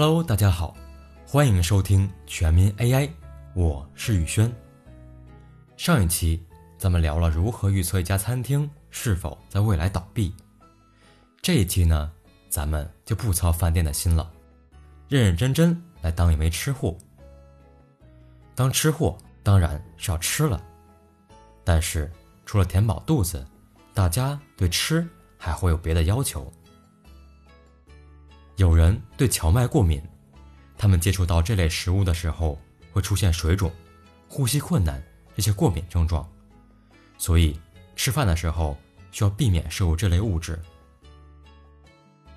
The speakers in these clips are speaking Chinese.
Hello，大家好，欢迎收听全民 AI，我是宇轩。上一期咱们聊了如何预测一家餐厅是否在未来倒闭，这一期呢，咱们就不操饭店的心了，认认真真来当一枚吃货。当吃货当然是要吃了，但是除了填饱肚子，大家对吃还会有别的要求。有人对荞麦过敏，他们接触到这类食物的时候会出现水肿、呼吸困难这些过敏症状，所以吃饭的时候需要避免摄入这类物质。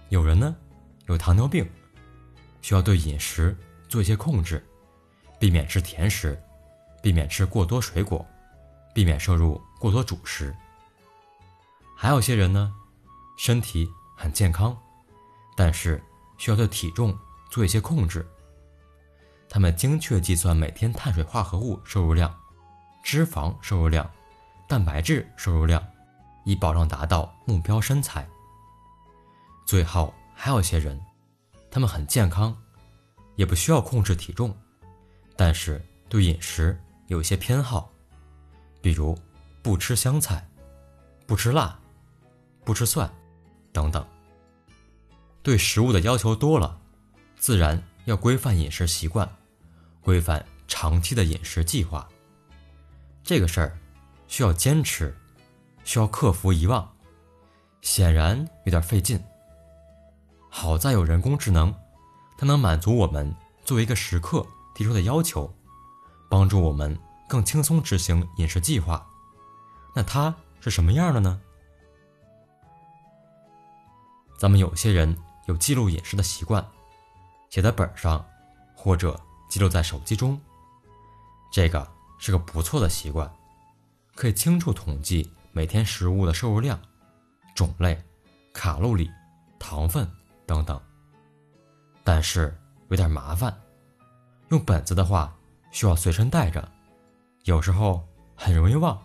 有人呢有糖尿病，需要对饮食做一些控制，避免吃甜食，避免吃过多水果，避免摄入过多主食。还有些人呢，身体很健康，但是。需要对体重做一些控制。他们精确计算每天碳水化合物摄入量、脂肪摄入量、蛋白质摄入量，以保证达到目标身材。最后还有些人，他们很健康，也不需要控制体重，但是对饮食有一些偏好，比如不吃香菜、不吃辣、不吃蒜等等。对食物的要求多了，自然要规范饮食习惯，规范长期的饮食计划。这个事儿需要坚持，需要克服遗忘，显然有点费劲。好在有人工智能，它能满足我们作为一个食客提出的要求，帮助我们更轻松执行饮食计划。那它是什么样的呢？咱们有些人。有记录饮食的习惯，写在本上，或者记录在手机中，这个是个不错的习惯，可以清楚统计每天食物的摄入量、种类、卡路里、糖分等等。但是有点麻烦，用本子的话需要随身带着，有时候很容易忘；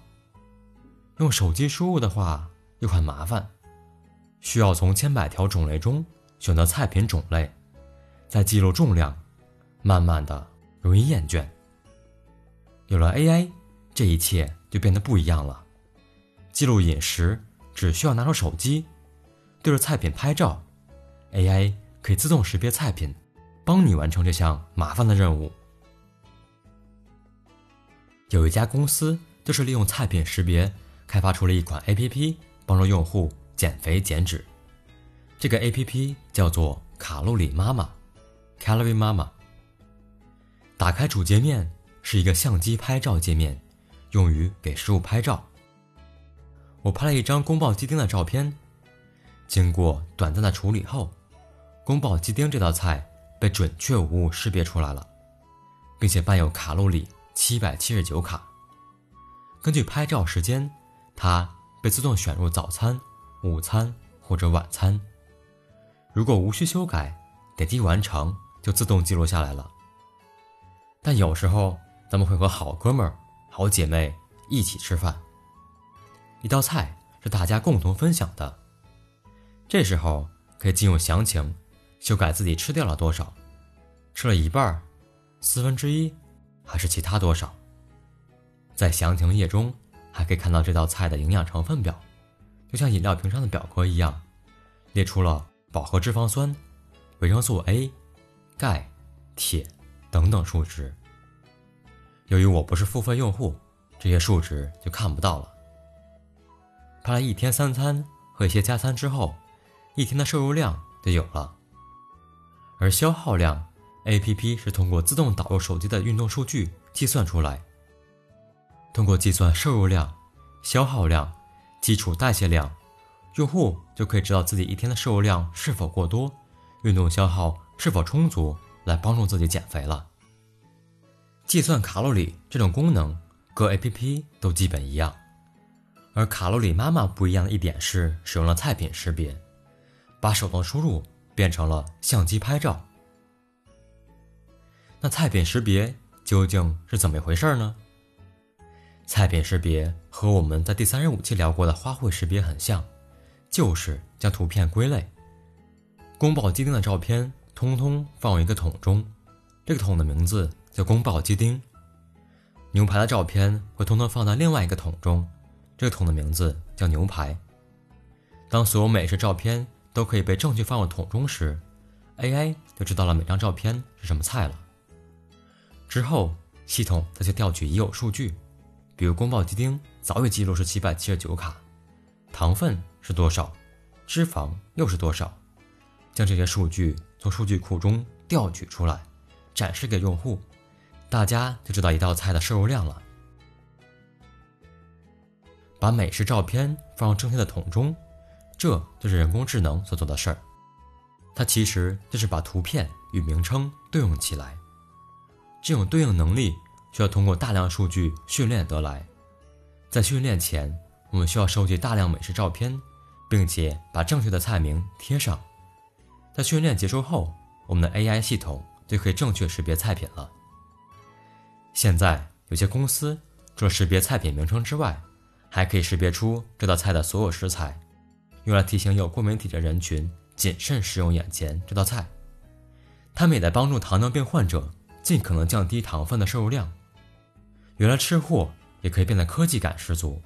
用手机输入的话又很麻烦，需要从千百条种类中。选择菜品种类，再记录重量，慢慢的容易厌倦。有了 AI，这一切就变得不一样了。记录饮食只需要拿出手机，对着菜品拍照，AI 可以自动识别菜品，帮你完成这项麻烦的任务。有一家公司就是利用菜品识别，开发出了一款 APP，帮助用户减肥减脂。这个 A P P 叫做卡路里妈妈，Calorie Mama。打开主界面是一个相机拍照界面，用于给食物拍照。我拍了一张宫保鸡丁的照片，经过短暂的处理后，宫保鸡丁这道菜被准确无误识别出来了，并且伴有卡路里七百七十九卡。根据拍照时间，它被自动选入早餐、午餐或者晚餐。如果无需修改，点击完成就自动记录下来了。但有时候咱们会和好哥们儿、好姐妹一起吃饭，一道菜是大家共同分享的，这时候可以进入详情，修改自己吃掉了多少，吃了一半、四分之一，还是其他多少。在详情页中还可以看到这道菜的营养成分表，就像饮料瓶上的表格一样，列出了。饱和脂肪酸、维生素 A、钙、铁等等数值。由于我不是付费用户，这些数值就看不到了。拍了一天三餐和一些加餐之后，一天的摄入量就有了。而消耗量，APP 是通过自动导入手机的运动数据计算出来。通过计算摄入量、消耗量、基础代谢量。用户就可以知道自己一天的摄入量是否过多，运动消耗是否充足，来帮助自己减肥了。计算卡路里这种功能，各 APP 都基本一样，而卡路里妈妈不一样的一点是使用了菜品识别，把手动输入变成了相机拍照。那菜品识别究竟是怎么一回事呢？菜品识别和我们在第三十五期聊过的花卉识别很像。就是将图片归类，宫保鸡丁的照片通通放入一个桶中，这个桶的名字叫宫保鸡丁。牛排的照片会通通放在另外一个桶中，这个桶的名字叫牛排。当所有美食照片都可以被正确放入桶中时，AI 就知道了每张照片是什么菜了。之后，系统再去调取已有数据，比如宫保鸡丁早已记录是七百七十九卡，糖分是多少，脂肪又是多少，将这些数据从数据库中调取出来，展示给用户，大家就知道一道菜的摄入量了。把美食照片放入正确的桶中，这就是人工智能所做的事儿。它其实就是把图片与名称对应起来。这种对应能力需要通过大量数据训练得来。在训练前，我们需要收集大量美食照片，并且把正确的菜名贴上。在训练结束后，我们的 AI 系统就可以正确识别菜品了。现在，有些公司除了识别菜品名称之外，还可以识别出这道菜的所有食材，用来提醒有过敏体质人群谨慎食用眼前这道菜。他们也在帮助糖尿病患者。尽可能降低糖分的摄入量。原来吃货也可以变得科技感十足。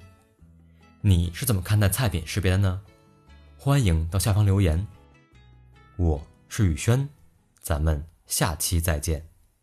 你是怎么看待菜品识别的呢？欢迎到下方留言。我是宇轩，咱们下期再见。